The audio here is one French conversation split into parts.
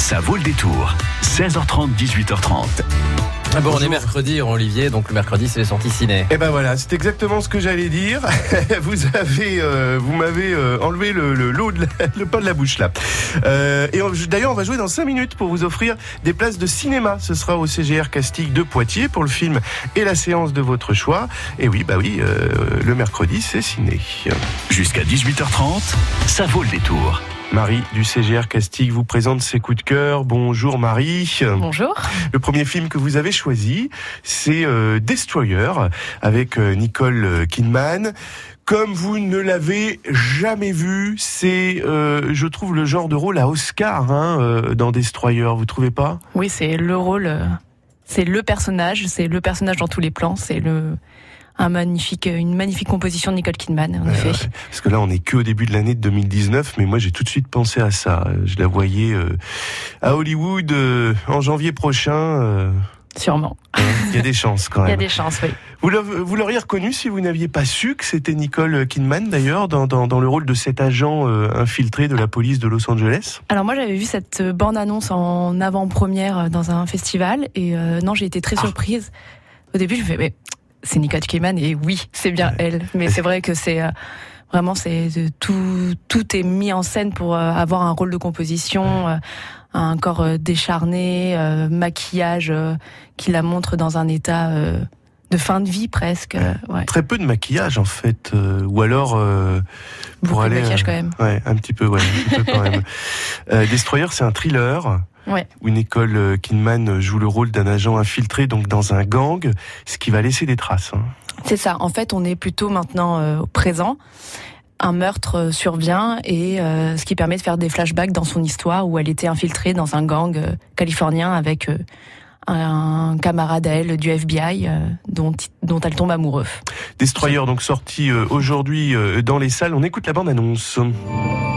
Ça vaut le détour. 16h30, 18h30. Ah bon, on est mercredi, Olivier, donc le mercredi, c'est les sorties ciné. Et eh ben voilà, c'est exactement ce que j'allais dire. vous avez, euh, vous m'avez euh, enlevé le, le, de le pas de la bouche là. Euh, et d'ailleurs, on va jouer dans 5 minutes pour vous offrir des places de cinéma. Ce sera au CGR Castique de Poitiers pour le film et la séance de votre choix. Et oui, bah oui, le mercredi, c'est ciné. Jusqu'à 18h30, ça vaut le détour. Marie du CGR Castique vous présente ses coups de cœur. Bonjour Marie. Bonjour. Le premier film que vous avez choisi, c'est euh, Destroyer avec euh, Nicole Kidman. Comme vous ne l'avez jamais vu, c'est, euh, je trouve, le genre de rôle à Oscar hein, dans Destroyer. Vous trouvez pas? Oui, c'est le rôle, c'est le personnage, c'est le personnage dans tous les plans, c'est le un magnifique, une magnifique composition de Nicole Kidman, en effet. Parce que là, on n'est que au début de l'année de 2019, mais moi, j'ai tout de suite pensé à ça. Je la voyais euh, à Hollywood euh, en janvier prochain. Euh. Sûrement. Il y a des chances quand même. Il y a des chances, oui. Vous l'auriez reconnu si vous n'aviez pas su que c'était Nicole Kidman d'ailleurs dans, dans, dans, le rôle de cet agent infiltré de la police de Los Angeles? Alors moi j'avais vu cette bande-annonce en avant-première dans un festival et non j'ai été très ah. surprise. Au début je me fais mais c'est Nicole Kidman et oui, c'est bien elle. Mais c'est vrai que c'est euh, vraiment c'est tout tout est mis en scène pour euh, avoir un rôle de composition, euh, un corps décharné, maquillage qui la montre dans un état de fin de vie presque. Ouais. Très peu de maquillage en fait, ou alors pour Beaucoup aller. De maquillage quand même. Ouais, un petit peu, ouais, un petit peu quand même. Destroyer, c'est un thriller ouais. où Nicole euh, Kidman joue le rôle d'un agent infiltré donc dans un gang, ce qui va laisser des traces. Hein. C'est ça. En fait, on est plutôt maintenant euh, au présent. Un meurtre euh, survient et ce qui permet de faire des flashbacks dans son histoire où elle était infiltrée dans un gang californien avec un camarade à elle du FBI dont, dont elle tombe amoureuse. Destroyer donc sorti aujourd'hui dans les salles. On écoute la bande annonce.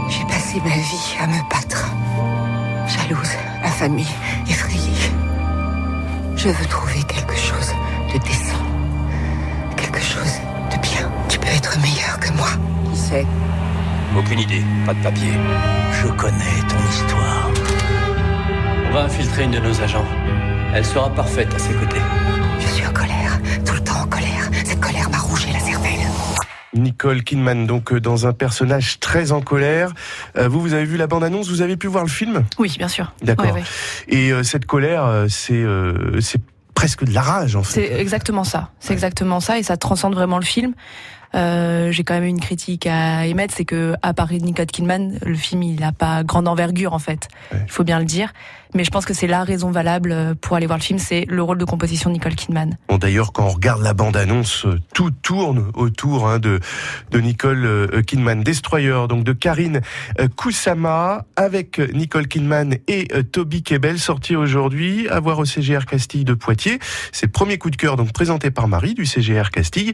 J'ai passé ma vie à me battre, jalouse famille effrayée. Je veux trouver quelque chose de décent. Quelque chose de bien. Tu peux être meilleur que moi. Qui sait? Aucune idée, pas de papier. Je connais ton histoire. On va infiltrer une de nos agents. Elle sera parfaite à ses côtés. Je suis en colère, tout le temps en colère. Cette colère m'a rougé la cervelle. Nicole Kidman, donc euh, dans un personnage très en colère. Euh, vous, vous avez vu la bande-annonce, vous avez pu voir le film? Oui, bien sûr. D'accord. Et euh, cette colère, c'est c'est presque de la rage en fait. C'est exactement ça. C'est exactement ça et ça transcende vraiment le film. Euh, j'ai quand même une critique à émettre, c'est que à part Nicole Kidman, le film il n'a pas grande envergure en fait. Il faut bien le dire. Mais je pense que c'est la raison valable pour aller voir le film, c'est le rôle de composition de Nicole Kidman. Bon, D'ailleurs, quand on regarde la bande-annonce, tout tourne autour hein, de, de Nicole euh, Kidman. Destroyer, donc de Karine euh, Kusama, avec Nicole Kidman et Toby Kebel, sorti aujourd'hui, à voir au CGR Castille de Poitiers. C'est le premier coup de cœur, donc présenté par Marie du CGR Castille.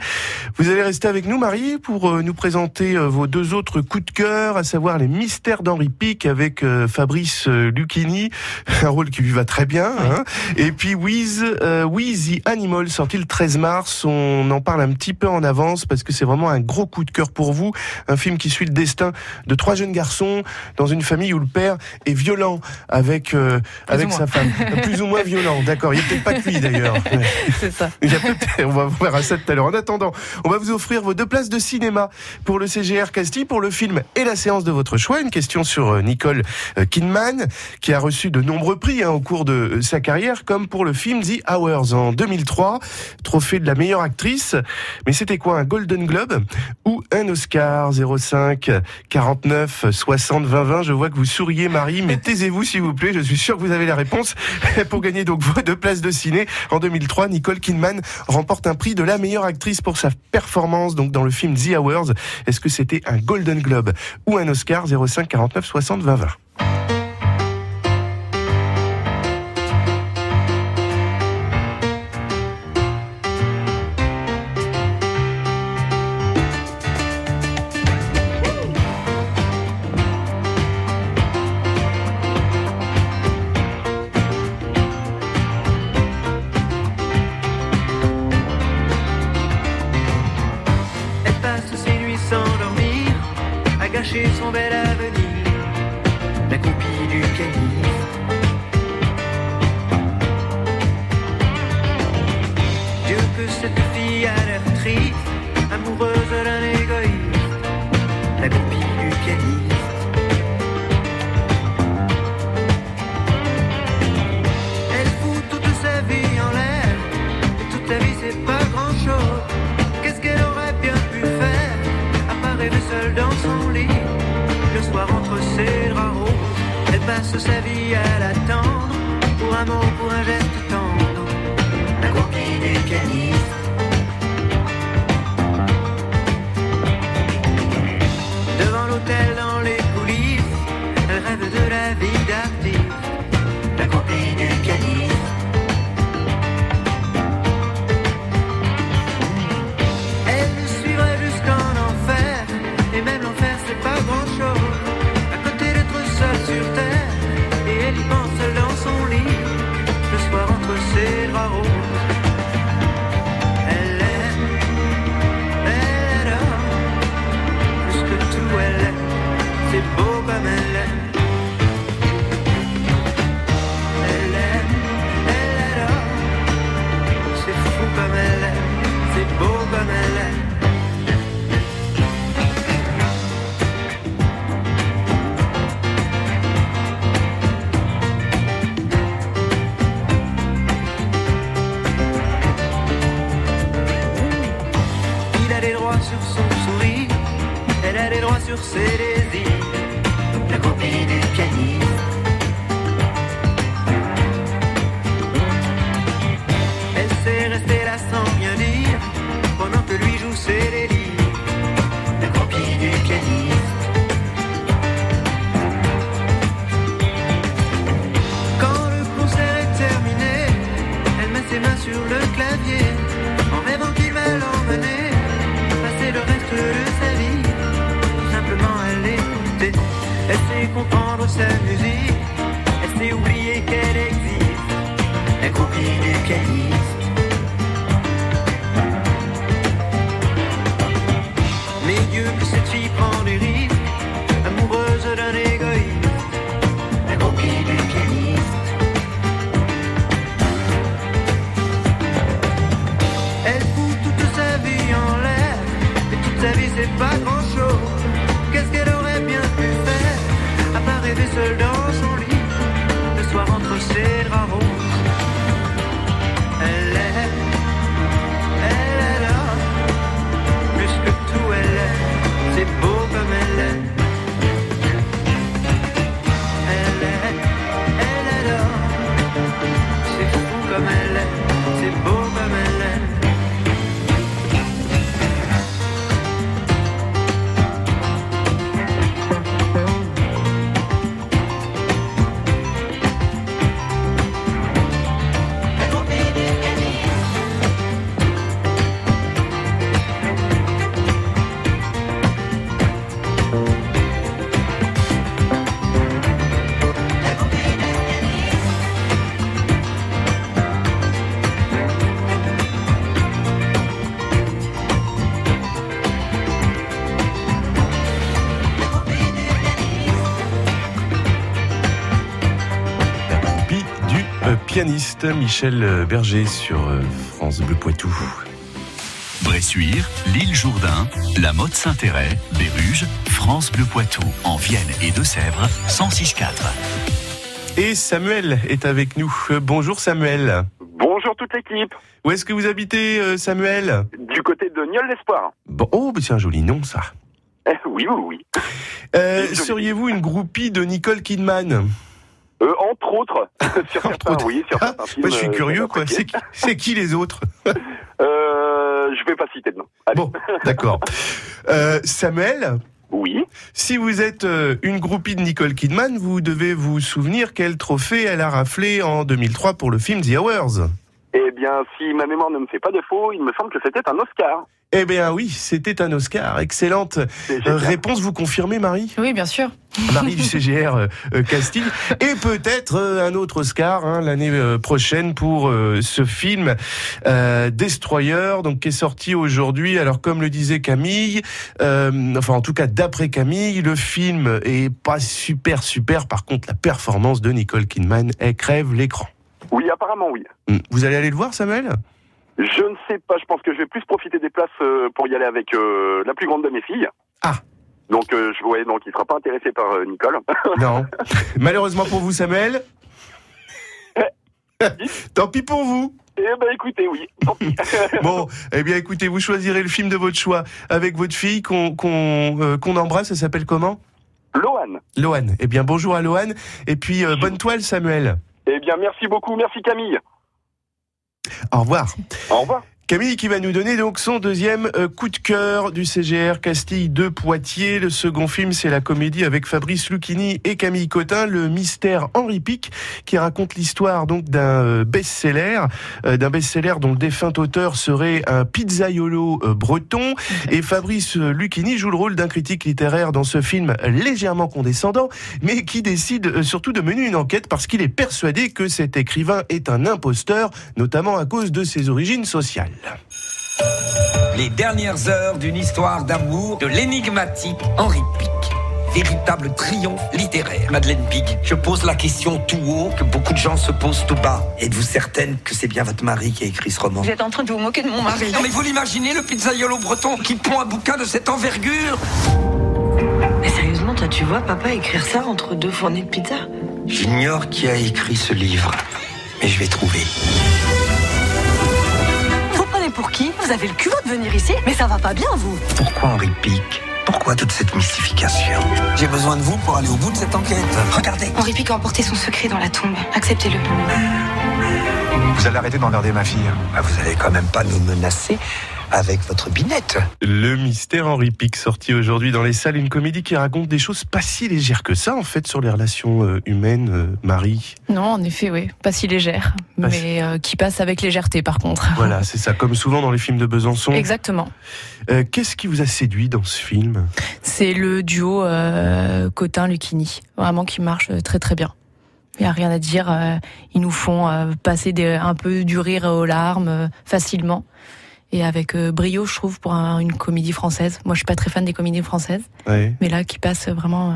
Vous allez rester avec nous, Marie, pour euh, nous présenter euh, vos deux autres coups de cœur, à savoir les mystères d'Henri Pic avec euh, Fabrice Lucchini, un rôle qui lui va très bien. Hein. Et puis Wiz, the Animal, sorti le 13 mars. On en parle un petit peu en avance parce que c'est vraiment un gros coup de cœur pour vous. Un film qui suit le destin de trois jeunes garçons dans une famille où le père est violent avec avec sa femme, plus ou moins violent. D'accord. Il n'y a peut-être pas lui d'ailleurs. C'est ça. Il y a on va voir ça tout à l'heure. En attendant, on va vous offrir vos deux places de cinéma pour le CGR Castille, pour le film et la séance de votre choix. Une question sur euh, Nicole euh, Kidman, qui a reçu de nombreux prix hein, au cours de euh, sa carrière, comme pour le film The Hours en 2003, trophée de la meilleure actrice. Mais c'était quoi, un Golden Globe ou un Oscar? 05 49 60 20 20 Je vois que vous souriez, Marie, mais taisez-vous s'il vous plaît. Je suis sûr que vous avez la réponse pour gagner donc vos deux places de ciné. En 2003, Nicole Kidman remporte un prix de la meilleure actrice pour sa performance donc dans le film The Hours. Est-ce que c'était un Golden Globe ou un Oscar? 05 49 60 20 20 pianiste Michel Berger sur euh, France Bleu Poitou. Bressuire, l'île Jourdain, la Motte Saint-Héret, Béruges, France Bleu Poitou, en Vienne et Deux-Sèvres, 106.4. Et Samuel est avec nous. Euh, Bonjour Samuel. Bonjour toute l'équipe. Où est-ce que vous habitez euh, Samuel? Du côté de Niol d'Espoir. Bon, oh, c'est un joli nom ça. Eh, oui, oui, oui. Euh. Seriez-vous une groupie de Nicole Kidman? Euh, entre autres, sur Entre certains, autres. oui, sur Ah, certains films. moi, je suis euh, curieux, a quoi. C'est qui, c'est qui les autres? Euh, je vais pas citer de nom. Allez. Bon, d'accord. Euh, Samuel, Oui. si vous êtes euh, une groupie de Nicole Kidman, vous devez vous souvenir quel trophée elle a raflé en 2003 pour le film The Hours. Eh bien, si ma mémoire ne me fait pas défaut, il me semble que c'était un Oscar. Eh bien oui, c'était un Oscar. Excellente euh, réponse. Vous confirmez, Marie? Oui, bien sûr. Marie du CGR euh, euh, Castille. Et peut-être euh, un autre Oscar hein, l'année prochaine pour euh, ce film euh, Destroyer, donc qui est sorti aujourd'hui. Alors comme le disait Camille, euh, enfin en tout cas d'après Camille, le film est pas super super. Par contre, la performance de Nicole Kidman, elle crève l'écran. Oui, apparemment, oui. Hmm. Vous allez aller le voir, Samuel? Je ne sais pas, je pense que je vais plus profiter des places euh, pour y aller avec euh, la plus grande de mes filles. Ah. Donc, euh, je ouais, donc il sera pas intéressé par euh, Nicole. Non. Malheureusement pour vous, Samuel. Tant pis pour vous. Eh ben, écoutez, oui. Tant pis. Bon, eh bien, écoutez, vous choisirez le film de votre choix avec votre fille qu'on euh, embrasse. Elle s'appelle comment? Lohan. Lohan. Eh bien, bonjour à Lohan. Et puis, euh, bonne toile, Samuel. Eh bien, merci beaucoup. Merci Camille. Au revoir. Au revoir. Camille qui va nous donner donc son deuxième euh, coup de cœur du CGR Castille de Poitiers. Le second film, c'est la comédie avec Fabrice Lucchini et Camille Cotin, le mystère Henri Pic, qui raconte l'histoire donc d'un euh, best-seller, euh, d'un best-seller dont le défunt auteur serait un pizzaiolo breton. Et Fabrice Lucchini joue le rôle d'un critique littéraire dans ce film légèrement condescendant, mais qui décide surtout de mener une enquête parce qu'il est persuadé que cet écrivain est un imposteur, notamment à cause de ses origines sociales. Les dernières heures d'une histoire d'amour de l'énigmatique Henri Pic. Véritable triomphe littéraire. Madeleine Pig, je pose la question tout haut que beaucoup de gens se posent tout bas. Êtes-vous certaine que c'est bien votre mari qui a écrit ce roman? Vous êtes en train de vous moquer de mon mari. Non mais vous l'imaginez, le pizzaiolo breton qui pond un bouquin de cette envergure? Mais sérieusement, toi, tu vois papa écrire ça entre deux fournées de pizza? J'ignore qui a écrit ce livre, mais je vais trouver. Prenez pour qui Vous avez le culot de venir ici Mais ça va pas bien, vous Pourquoi Henri Pic Pourquoi toute cette mystification J'ai besoin de vous pour aller au bout de cette enquête. Regardez. Henri Pic a emporté son secret dans la tombe. Acceptez-le. Vous allez arrêter d'emmerder ma fille. Ah, vous allez quand même pas nous menacer avec votre binette. Le mystère Henri Pic, sorti aujourd'hui dans les salles, une comédie qui raconte des choses pas si légères que ça, en fait, sur les relations euh, humaines, euh, Marie. Non, en effet, oui, pas si légère, Pas mais euh, qui passe avec légèreté par contre. Voilà, c'est ça, comme souvent dans les films de Besançon. Exactement. Euh, Qu'est-ce qui vous a séduit dans ce film? C'est le duo euh, Cotin-Lucchini, vraiment qui marche très très bien. Il n'y a rien à dire, ils nous font passer des, un peu du rire aux larmes facilement. Et avec euh, brio, je trouve, pour un- une comédie française. Moi, je suis pas très fan des comédies françaises, Ouais. mais là, qui passe vraiment euh,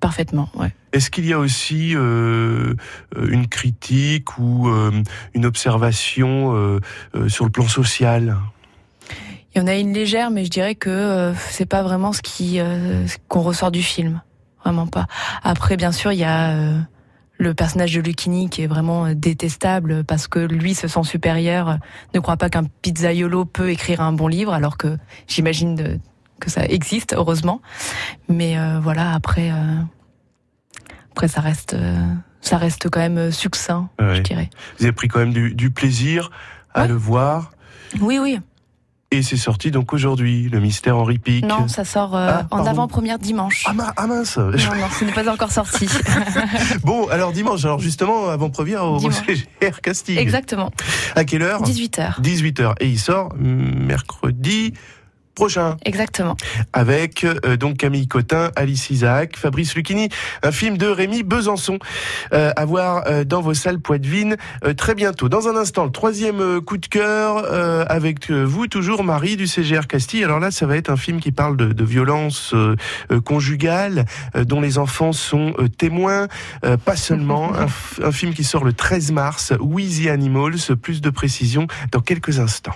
parfaitement. Ouais. Est-ce qu'il y a aussi euh, une critique ou euh, une observation euh, euh, sur le plan social? Il y en a une légère, mais je dirais que euh, c'est pas vraiment ce qui euh, qu'on ressort du film, vraiment pas. Après, bien sûr, il y a euh, le personnage de Lucchini qui est vraiment euh, détestable parce que lui se sent supérieur, euh, ne croit pas qu'un pizzaiolo peut écrire un bon livre, alors que j'imagine que ça existe, heureusement. Mais euh, voilà, après, euh, après ça reste, euh, ça reste quand même succinct, Ouais. je dirais. Vous avez pris quand même du, du plaisir à Ouais. le voir. Oui, oui. Et c'est sorti donc aujourd'hui, le mystère Henri Pic. Non, ça sort euh, Ah, en avant-première dimanche. Ah, ah mince Non, non, ce n'est pas encore sorti. Bon, alors dimanche, alors justement, avant-première au. CGR Casting. Exactement. À quelle heure? 18h. 18h. Et il sort mercredi prochain Exactement. avec euh, donc Camille Cotin, Alice Isaac, Fabrice Lucchini, un film de Rémi Besançon euh, à voir euh, dans vos salles Poitvine euh, très bientôt. Dans un instant, le troisième coup de cœur euh, avec vous toujours Marie du CGR Castille. Alors là, ça va être un film qui parle de, de violence euh, euh, conjugale euh, dont les enfants sont euh, témoins, euh, pas seulement. un, film qui sort le 13 mars, Wheezy Animals. Plus de précision dans quelques instants.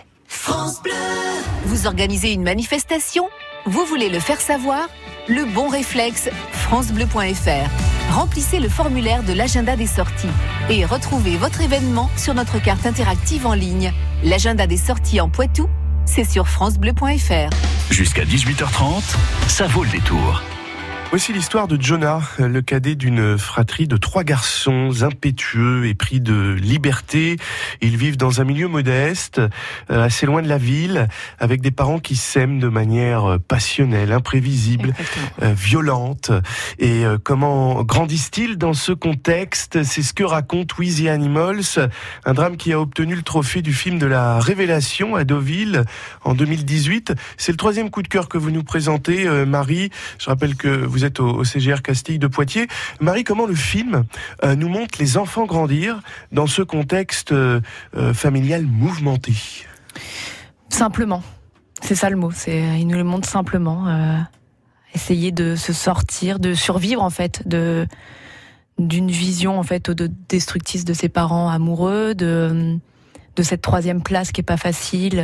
Vous organisez une manifestation Vous voulez le faire savoir Le bon réflexe, francebleu.fr. Remplissez le formulaire de l'agenda des sorties et retrouvez votre événement sur notre carte interactive en ligne. L'agenda des sorties en Poitou, c'est sur francebleu.fr. Jusqu'à 18h30, ça vaut le détour. Voici l'histoire de Jonah, le cadet d'une fratrie de trois garçons impétueux et pris de liberté. Ils vivent dans un milieu modeste, euh, assez loin de la ville, avec des parents qui s'aiment de manière euh, passionnelle, imprévisible, euh, violente. Et comment grandissent-ils dans ce contexte? C'est ce que raconte Wheezy Animals, un drame qui a obtenu le trophée du film de la Révélation à Deauville en 2018. C'est le troisième coup de cœur que vous nous présentez, Marie. Je rappelle que vous êtes au, CGR Castille de Poitiers. Marie, comment le film euh, nous montre les enfants grandir dans ce contexte euh, euh, familial mouvementé? Simplement. C'est ça le mot. C'est, il nous le montre simplement. essayer de se sortir, de survivre en fait, d'une vision en fait de destructrice de ses parents amoureux, de cette troisième place qui est pas facile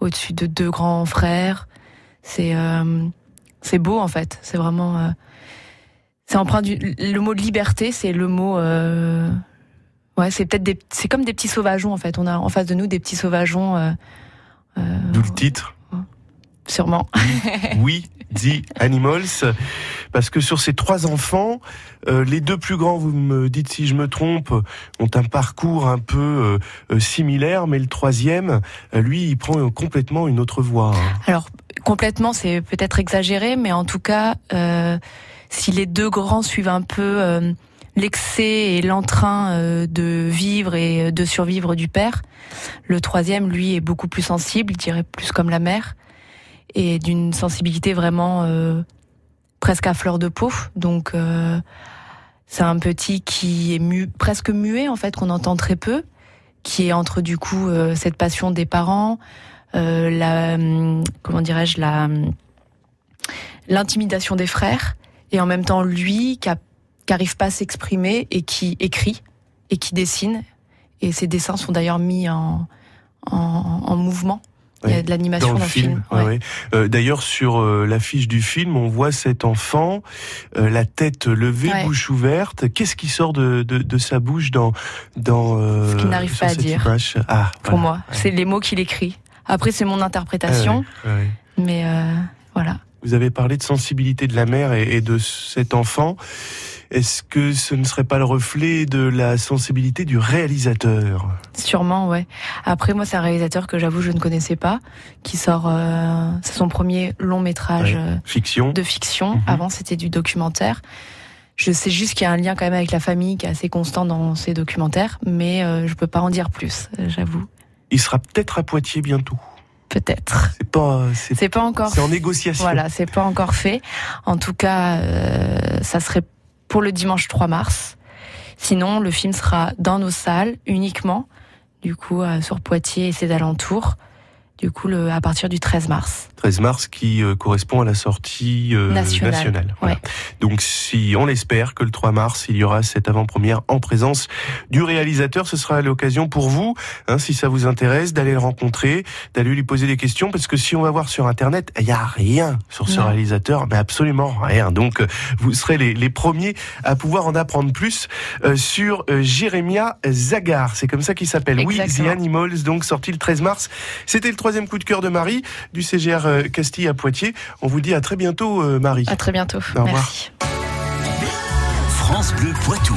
au-dessus de deux grands frères. C'est c'est beau en fait. C'est vraiment euh, c'est empreint du le mot liberté, c'est le mot euh, ouais, c'est peut-être c'est comme des petits sauvageons en fait. On a en face de nous des petits sauvageons. euh, euh, D'où le titre sûrement. Oui, The Animals. Parce que sur ces trois enfants, euh, les deux plus grands, vous me dites si je me trompe, ont un parcours un peu euh, euh, similaire, mais le troisième, euh, lui, il prend complètement une autre voie. hein. Alors complètement, c'est peut-être exagéré, mais en tout cas, euh, si les deux grands suivent un peu euh, l'excès et l'entrain euh, de vivre et de survivre du père, le troisième, lui, est beaucoup plus sensible, je dirais plus comme la mère, et d'une sensibilité vraiment euh, presque à fleur de peau. Donc euh, c'est un petit qui est presque muet en fait, qu'on entend très peu, qui est entre du coup euh, cette passion des parents, la hum, comment dirais-je hum, l'intimidation des frères et en même temps lui qui a- qui arrive pas à s'exprimer et qui écrit et qui dessine et ses dessins sont d'ailleurs mis en mouvement. Il y a de l'animation dans dans, le film. ouais. ouais, ouais. Euh, D'ailleurs, sur euh, l'affiche du film, on voit cet enfant, euh, la tête levée, Ouais. bouche ouverte. Qu'est-ce qui sort de, de, de sa bouche dans dans euh, Ce qu'il n'arrive pas à dire. Ah, Pour voilà. moi, c'est les mots qu'il écrit. Après, c'est mon interprétation, Ah mais euh, voilà. Vous avez parlé de sensibilité de la mère et, et de cet enfant. Est-ce que ce ne serait pas le reflet de la sensibilité du réalisateur? Sûrement, ouais. Après, moi, c'est un réalisateur que j'avoue je ne connaissais pas, qui sort, euh, c'est son premier long métrage Ouais. euh, Fiction de fiction. Mhm. Avant, c'était du documentaire. Je sais juste qu'il y a un lien quand même avec la famille qui est assez constant dans ces documentaires, mais euh, je peux pas en dire plus, j'avoue. Il sera peut-être à Poitiers bientôt. Peut-être. C'est pas, C'est pas encore. c'est en négociation. Voilà, c'est pas encore fait. En tout cas, euh, ça serait pour le dimanche 3 mars. Sinon, le film sera dans nos salles uniquement, du coup, euh, sur Poitiers et ses alentours, du coup, le, à partir du 13 mars. 13 mars qui euh, correspond à la sortie euh, Nationale, nationale. Voilà. ouais. Donc si on l'espère que le 3 mars il y aura cette avant-première en présence du réalisateur, ce sera l'occasion pour vous, hein, si ça vous intéresse, d'aller le rencontrer, d'aller lui poser des questions, parce que si on va voir sur internet, il y a rien sur ce Non. réalisateur, mais absolument rien. Donc euh, vous serez les, les premiers à pouvoir en apprendre plus euh, sur euh, Jérémia Zagar. C'est comme ça qu'il s'appelle. Oui, The. Animals, donc sorti le 13 mars. C'était le troisième coup de cœur de Marie du CGR Castille à Poitiers. On vous dit à très bientôt, euh, Marie. À très bientôt. Au revoir. Merci. France Bleu Poitou.